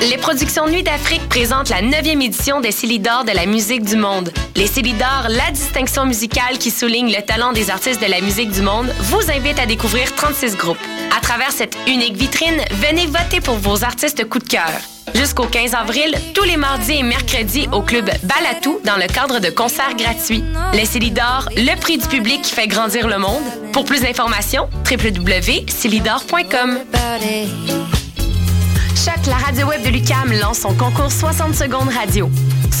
Les productions Nuit d'Afrique présentent la 9e édition des Célidors de la musique du monde. Les Célidors, la distinction musicale qui souligne le talent des artistes de la musique du monde, vous invite à découvrir 36 groupes. À travers cette unique vitrine, venez voter pour vos artistes coup de cœur. Jusqu'au 15 avril, tous les mardis et mercredis au club Balatou dans le cadre de concerts gratuits. Les Célidors, le prix du public qui fait grandir le monde. Pour plus d'informations, www.célidor.com. Choc, la radio web de Lucam lance son concours 60 secondes radio.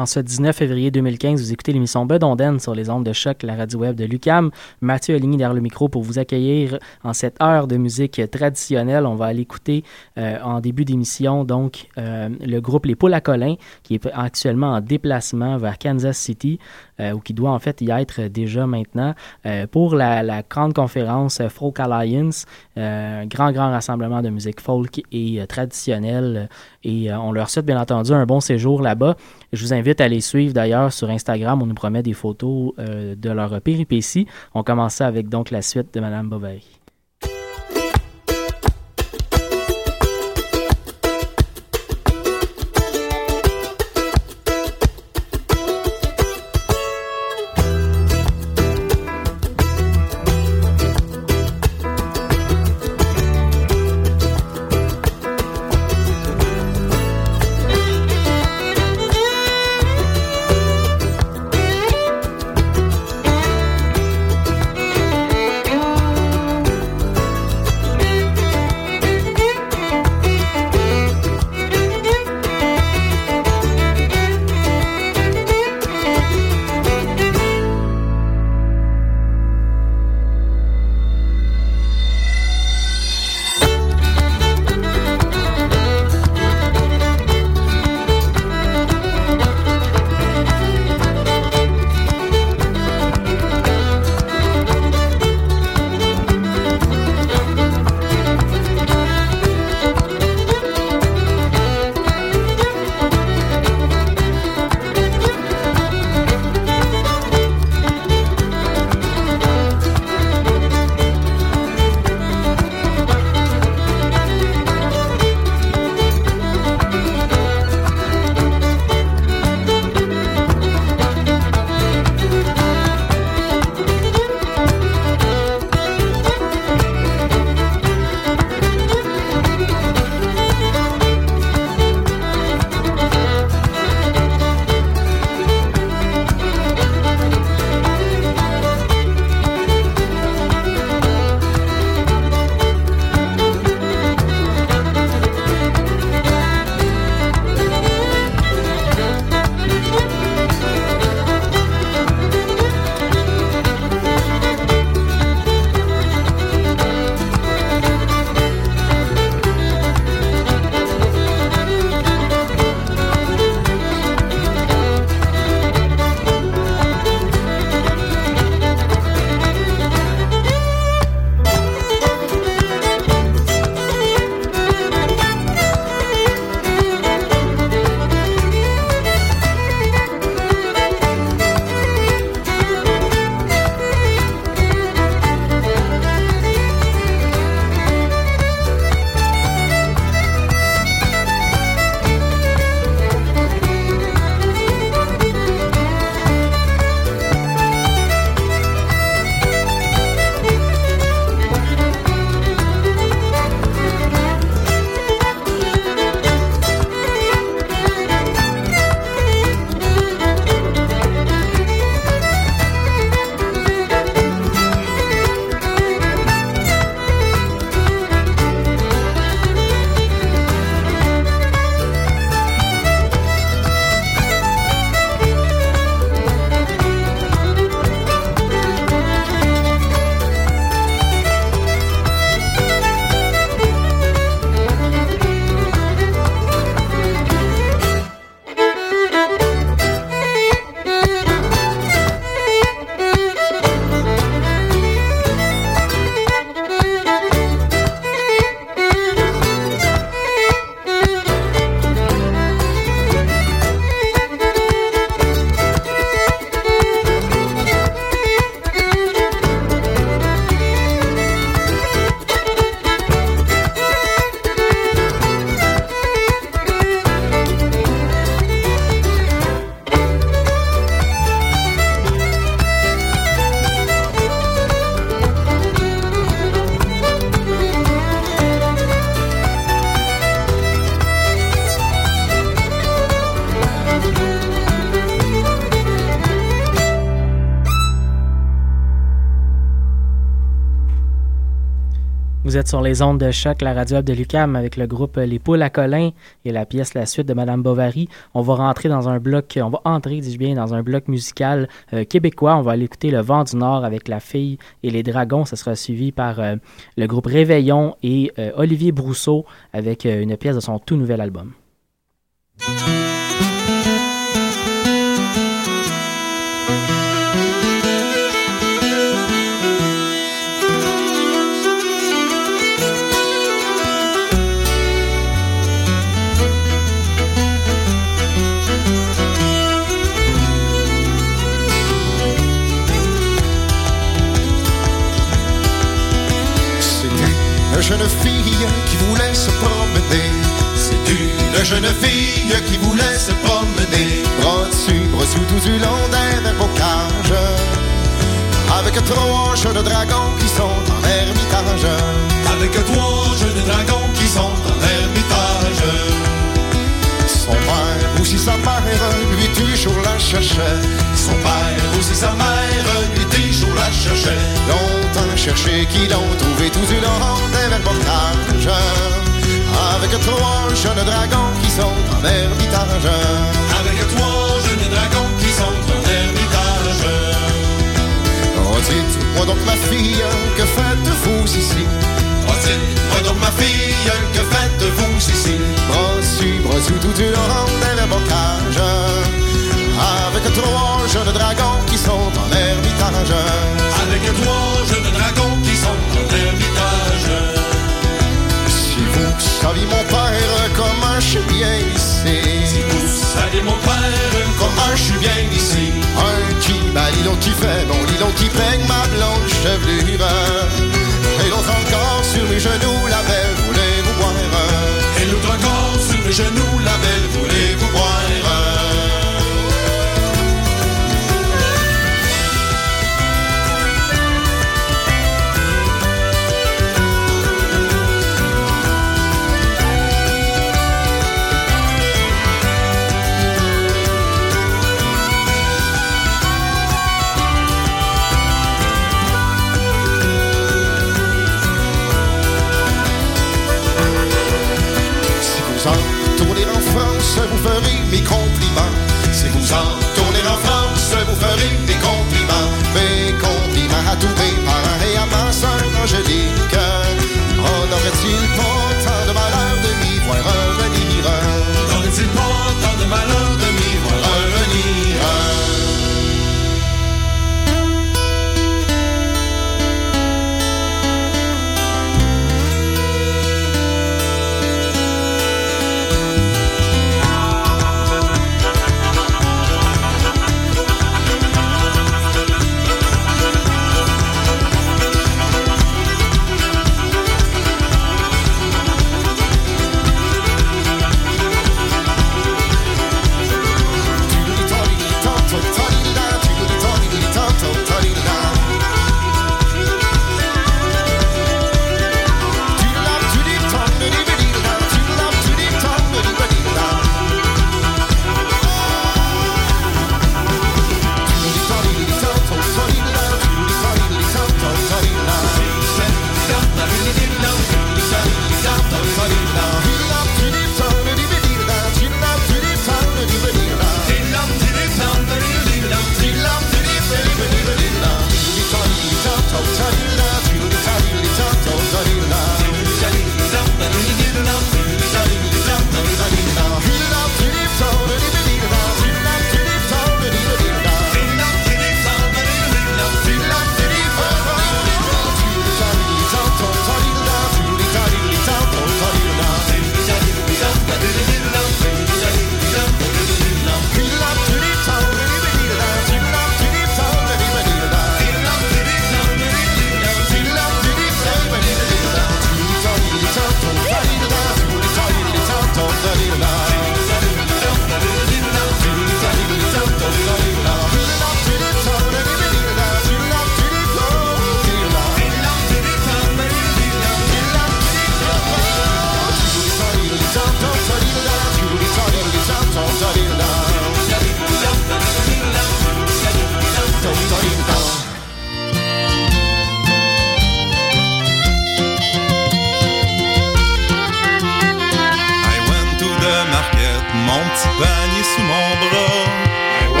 En ce 19 février 2015, vous écoutez l'émission Bedonden sur les ondes de choc, la radio web de Lucam. Mathieu Aligny derrière le micro pour vous accueillir en cette heure de musique traditionnelle. On va aller écouter euh, en début d'émission donc euh, le groupe Les Poules à Colin qui est actuellement en déplacement vers Kansas City euh, ou qui doit en fait y être déjà maintenant pour la, grande conférence Folk Alliance, grand grand rassemblement de musique folk et traditionnelle et on leur souhaite bien entendu un bon séjour là-bas. Je vous invite à les suivre d'ailleurs sur Instagram. On nous promet des photos euh, de leur péripéties. On commence avec donc la suite de Madame Bovary. Sur les ondes de choc, la radio de Lucam avec le groupe Les Poules à Colin et la pièce La Suite de Madame Bovary. On va rentrer dans un bloc, on va entrer, dis-je bien, dans un bloc musical euh, québécois. On va aller écouter Le Vent du Nord avec La Fille et les Dragons. Ça sera suivi par euh, le groupe Réveillon et euh, Olivier Brousseau avec une pièce de son tout nouvel album. Jeune fille qui voulait se promener. C'est une jeune fille qui voulait se promener. Bras dessus, bras sous tout d'un bocage. Avec trois jeunes dragons qui sont en ermitage. Avec trois jeunes dragons qui sont en ermitage. Aussi sa mère lui toujours la cherchait. Son père aussi sa mère lui toujours la cherchait. Longtemps cherché qui l'ont trouvé tout long d'un bocage. Avec trois jeunes dragons qui sont en ermitage. Avec trois jeunes dragons qui sont en ermitage. Oh, dites-moi donc ma fille, que faites-vous ici? Donc ma fille, que faites-vous ici bras sous tout du long d'un bocage. Avec trois jeunes dragons qui sont en ermitage. Avec trois jeunes dragons qui sont en ermitage. Si vous saviez mon père, comment je suis bien ici. Si vous saviez mon père, comment je suis bien ici. Un qui bat l'autre qui fait bon, l'autre qui peigne ma blanche chevelure. Et l'autre encore sur mes genoux, la belle, voulez-vous boire? Et l'autre encore sur mes genoux, la belle, voulez-vous boire? Vous ferez mes compliments. Si vous en tournez en France, vous ferez mes compliments. Mes compliments à tous mes parents et à ma soeur Angélique.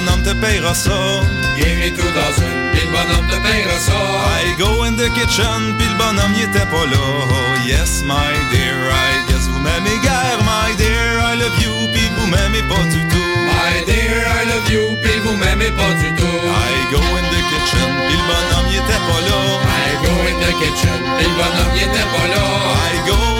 bonhomme te payera ça. Viens tout dans une, pis le bonhomme te payera ça. I go in the kitchen, pis le bonhomme y était pas là. Oh yes, my dear, I guess vous m'aimez guère, my dear, I love you, pis vous m'aimez pas du tout. My dear, I love you, pis vous m'aimez pas du tout. I go in the kitchen, pis le bonhomme y était pas là. I go in the kitchen, pis le bonhomme y était pas là. I go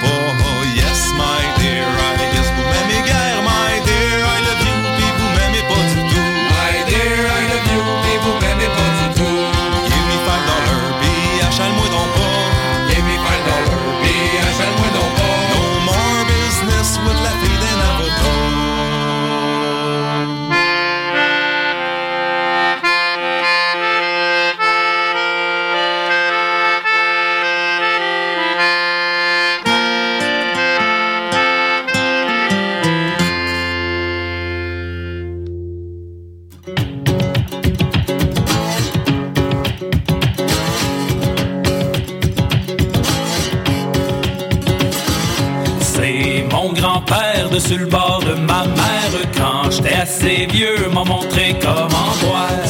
Mon grand-père de le bord de ma mère, quand j'étais assez vieux, m'a montré comment boire.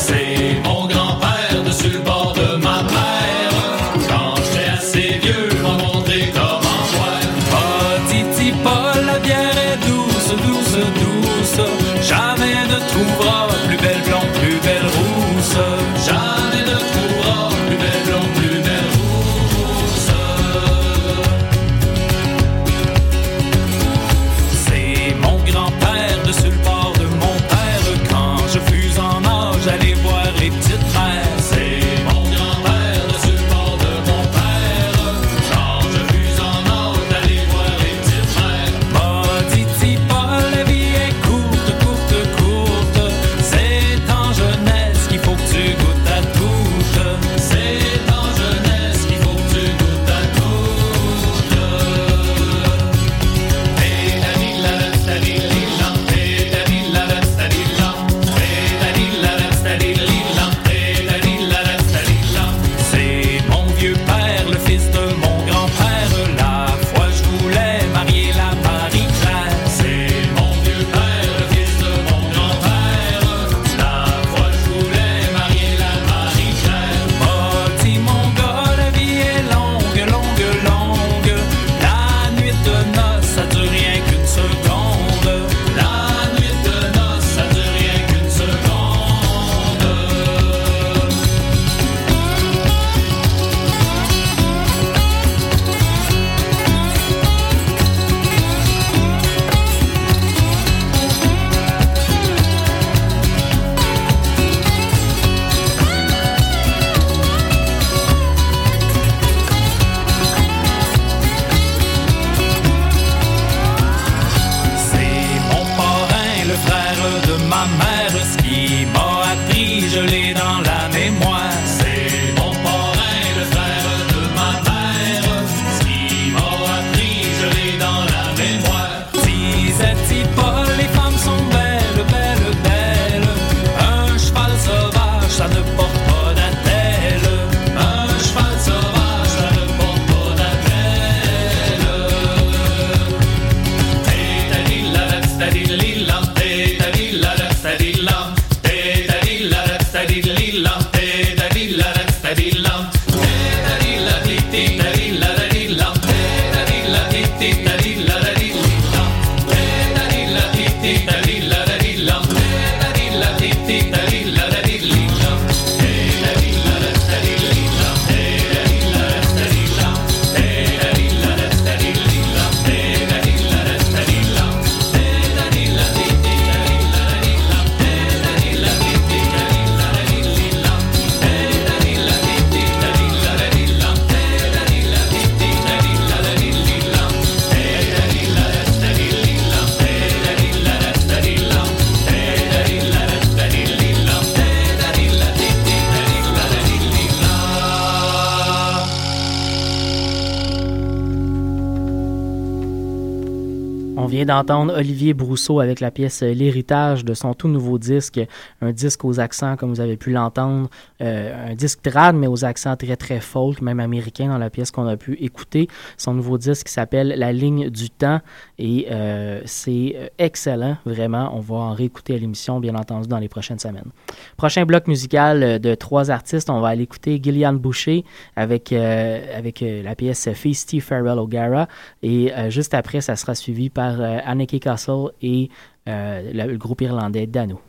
Olivier Brousseau avec la pièce L'héritage de son tout nouveau disque, un disque aux accents, comme vous avez pu l'entendre, euh, un disque trad, mais aux accents très très folk, même américains dans la pièce qu'on a pu écouter. Son nouveau disque s'appelle La ligne du temps et euh, c'est euh, excellent, vraiment. On va en réécouter à l'émission, bien entendu, dans les prochaines semaines. Prochain bloc musical euh, de trois artistes, on va aller écouter Gillian Boucher avec, euh, avec euh, la pièce Feisty Farewell O'Gara et euh, juste après, ça sera suivi par Anneke Castle et le, le groupe irlandais Dano.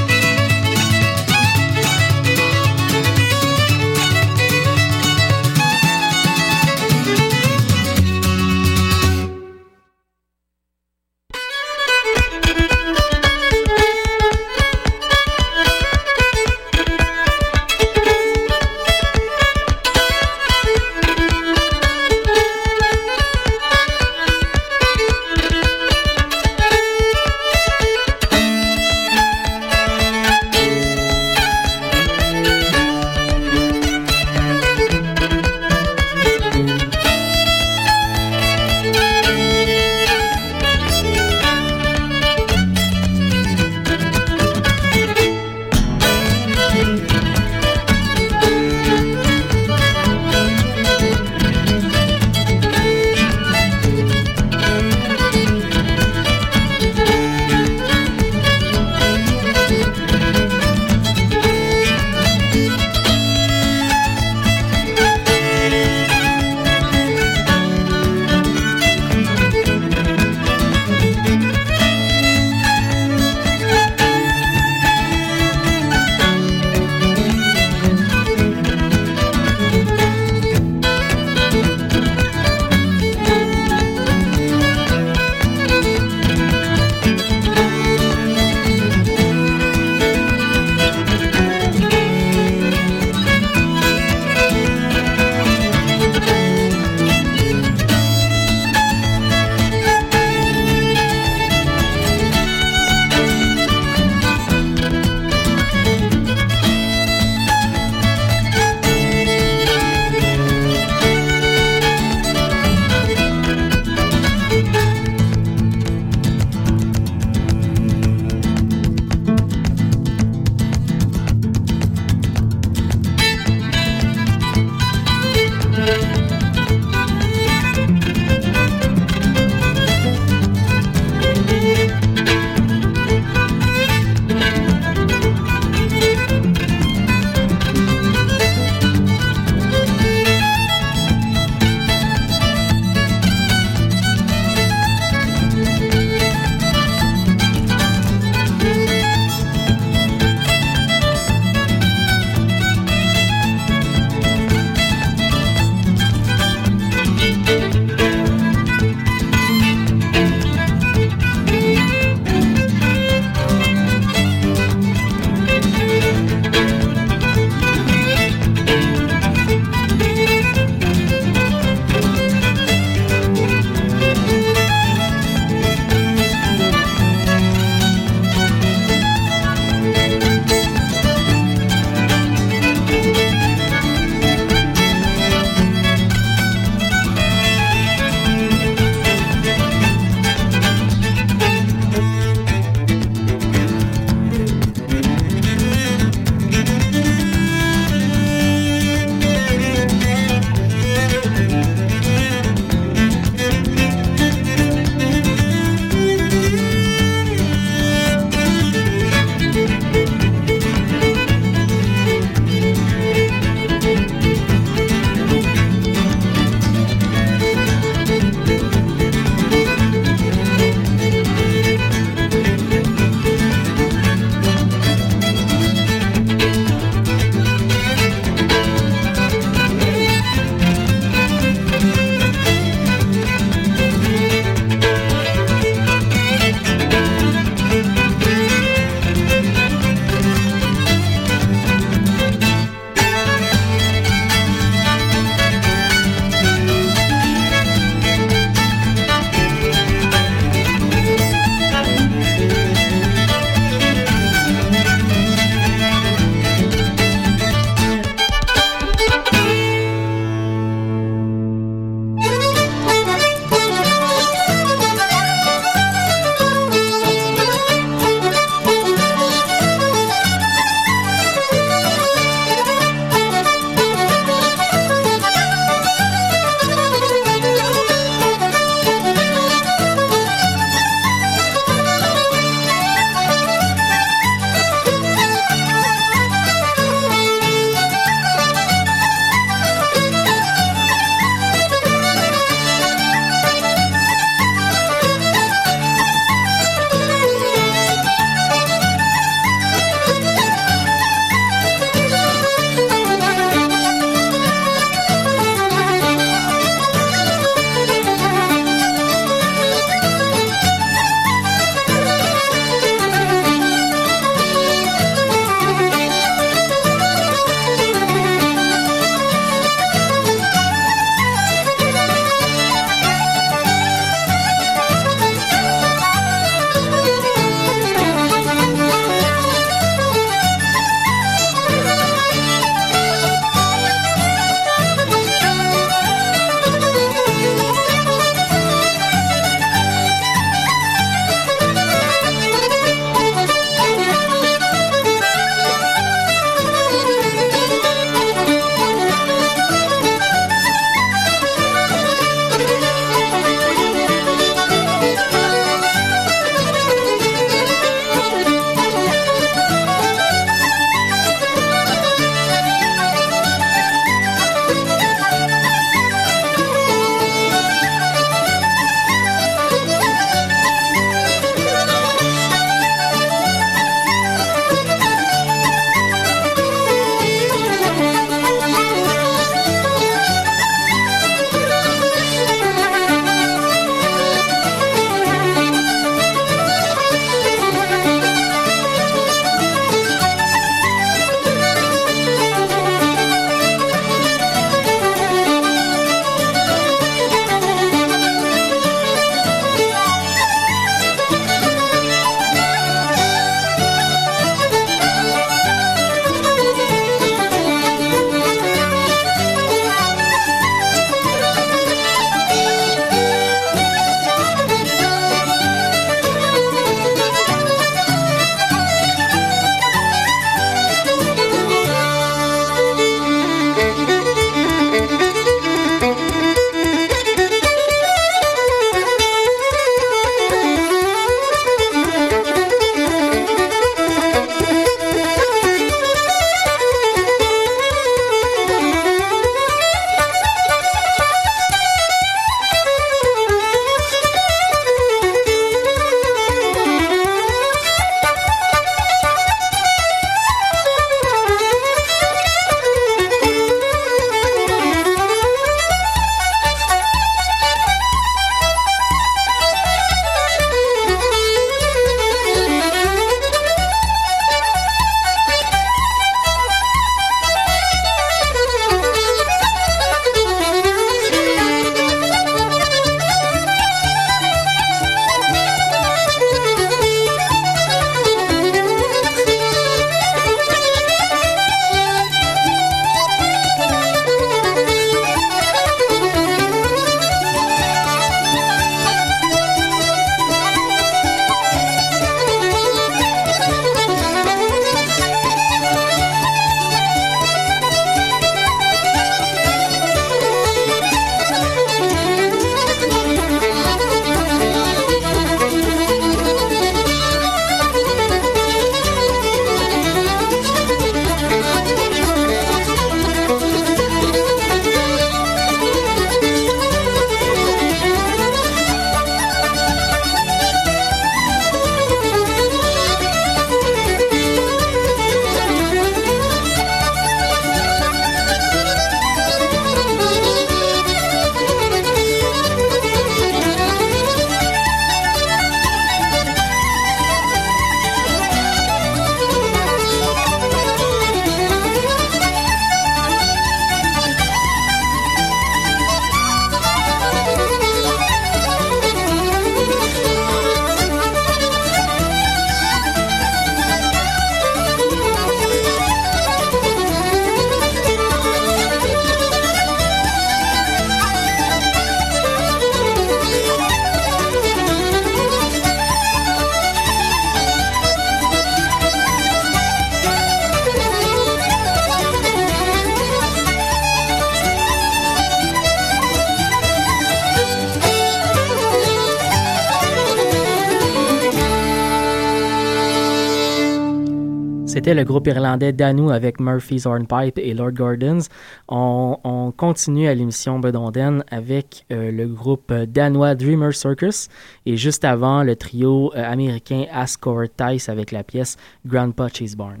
Le groupe irlandais Danou avec Murphy's Hornpipe et Lord Gordons. On, continue à l'émission Bedonden avec euh, le groupe danois Dreamer Circus et juste avant le trio euh, américain Ascor Tice avec la pièce Grandpa Cheese Barn.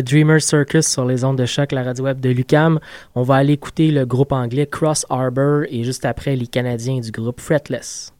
Dreamer Circus sur les ondes de choc, la radio web de Lucam. On va aller écouter le groupe anglais Cross Harbor et juste après les Canadiens du groupe Fretless.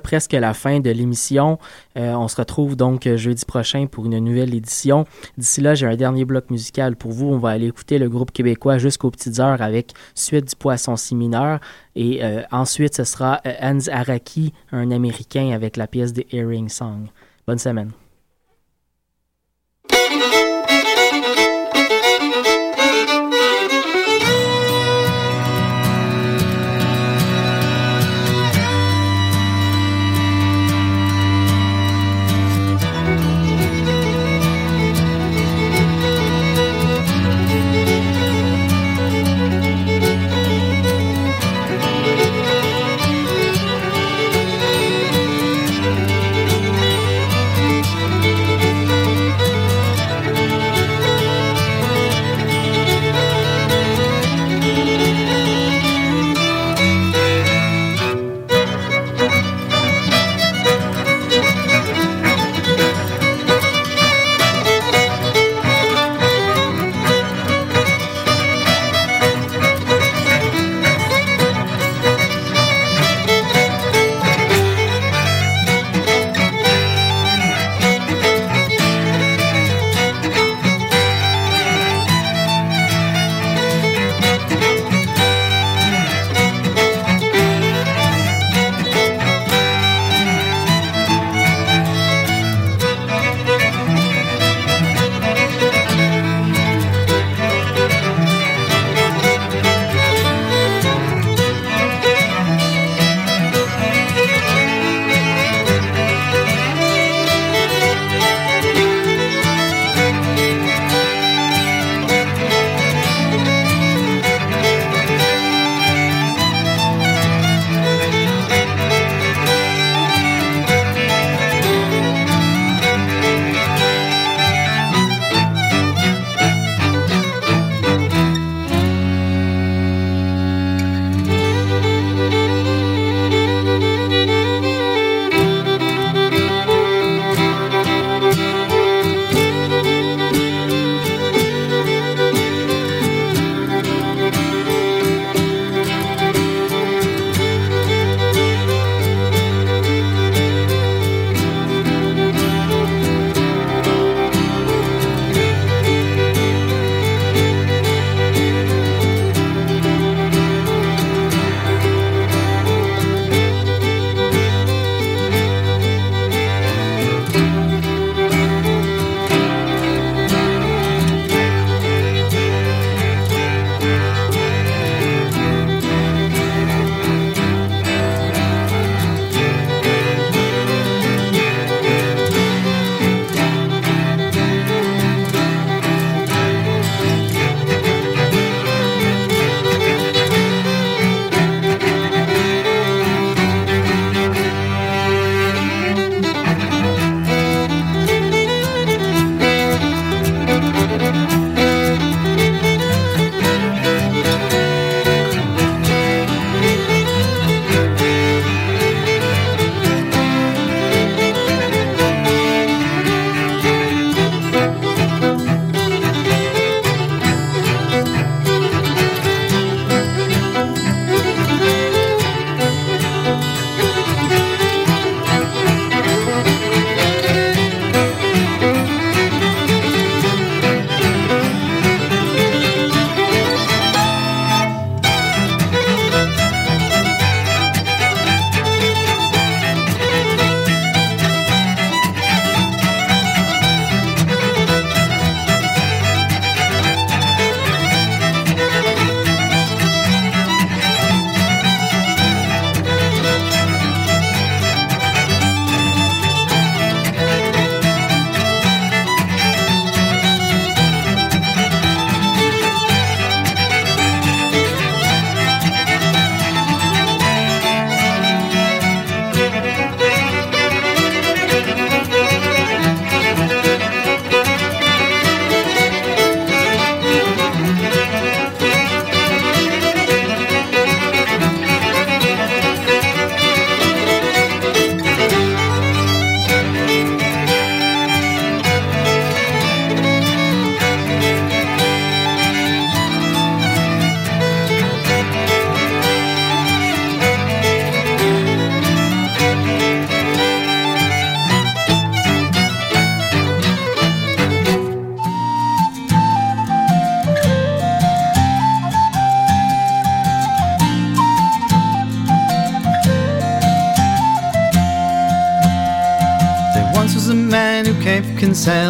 Presque la fin de l'émission. Euh, on se retrouve donc jeudi prochain pour une nouvelle édition. D'ici là, j'ai un dernier bloc musical pour vous. On va aller écouter le groupe québécois jusqu'aux petites heures avec Suite du poisson si mineur. Et ensuite, ce sera Hans Araki, un Américain, avec la pièce des Earring Song. Bonne semaine.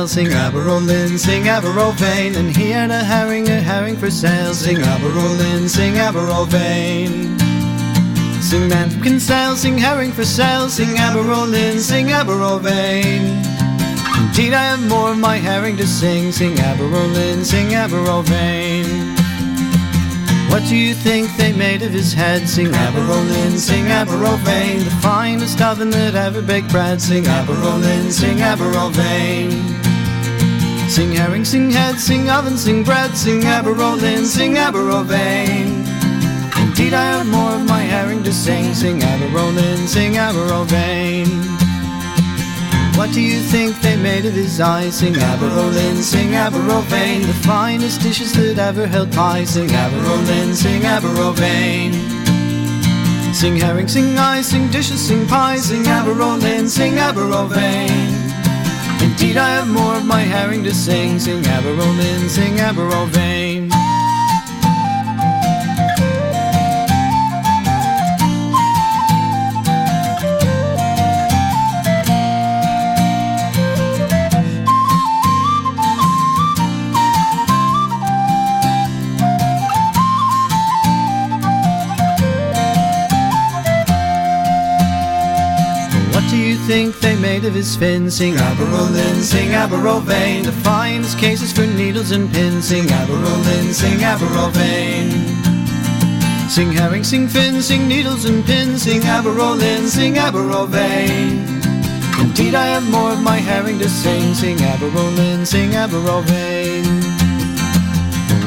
Sing Aberolin, sing Aberovain. And he had a herring, a herring for sale, sing Aberolin, sing Aberovain. Sing man can sail, sing herring for sale, sing Aberolin, sing Aberovain. Indeed, I have more of my herring to sing, sing Aberolin, sing Aberovain. What do you think they made of his head? Sing Aberolin, sing Aberovain, the finest oven that ever baked bread. Sing Aberolin, sing Aberovain. Sing herring, sing head, sing oven, sing bread, sing Aberolin, sing Aberovain. Indeed, I have more of my herring to sing, sing Aberolin, sing Aberovain. What do you think they made of his eyes? Sing Aberolin, sing Aberovain, the finest dishes that ever held pie. Sing Aberolin, sing Aberovain. Sing herring, sing ice, sing dishes, sing pies. Sing Aberolin, sing Aberovain. Indeed, I have more of my herring to sing. Sing Aberolin, sing Aberovain. Think they made of his fin? Sing Aberolin, sing Aberovain, the finest cases for needles and pins. Sing Aberolin, sing Aberovain. Sing herring, sing fin, sing needles and pins. Sing Aberolin, sing Aberovain. Indeed, I have more of my herring to sing. Sing Aberolin, sing Aberovain.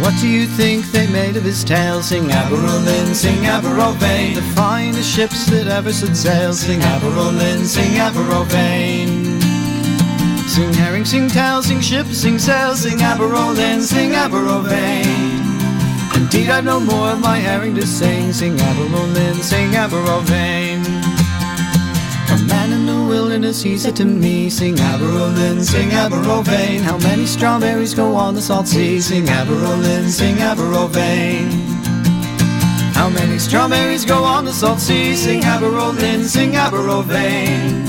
What do you think they made of his tail? Sing Aberolin, sing Aberovain, the finest ships that ever set sail. Sing Aberolin, sing Aberovain. Sing herring, sing tail, sing ship, sing sail, sing Aberolin, sing Aberovain. Indeed, I've no more of my herring to sing. Sing Aberolin, sing Aberovain. Wilderness, he said to me, Sing Aberolin, sing Aberovain. How many strawberries go on the salt sea? Sing Aberolin, sing Aberovain. How many strawberries go on the salt sea? Sing Aberolin, sing Aberovain.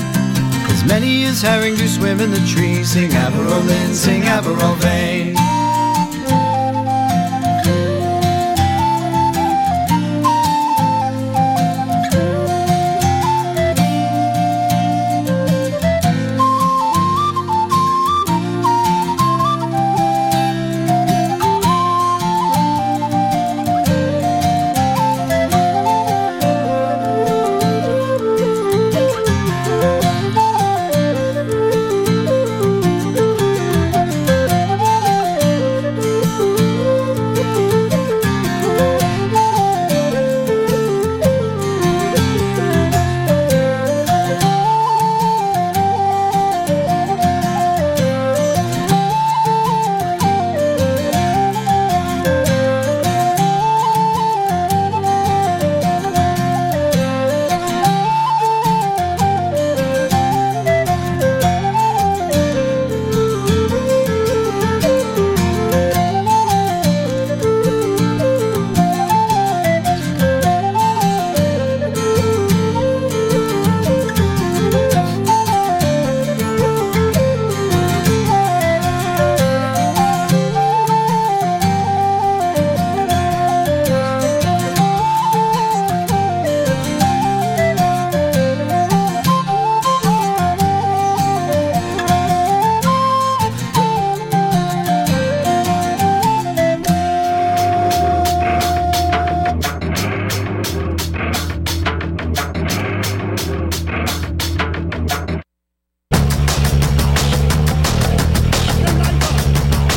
As many as herring do swim in the trees. Sing Aberolin, sing Aberovain.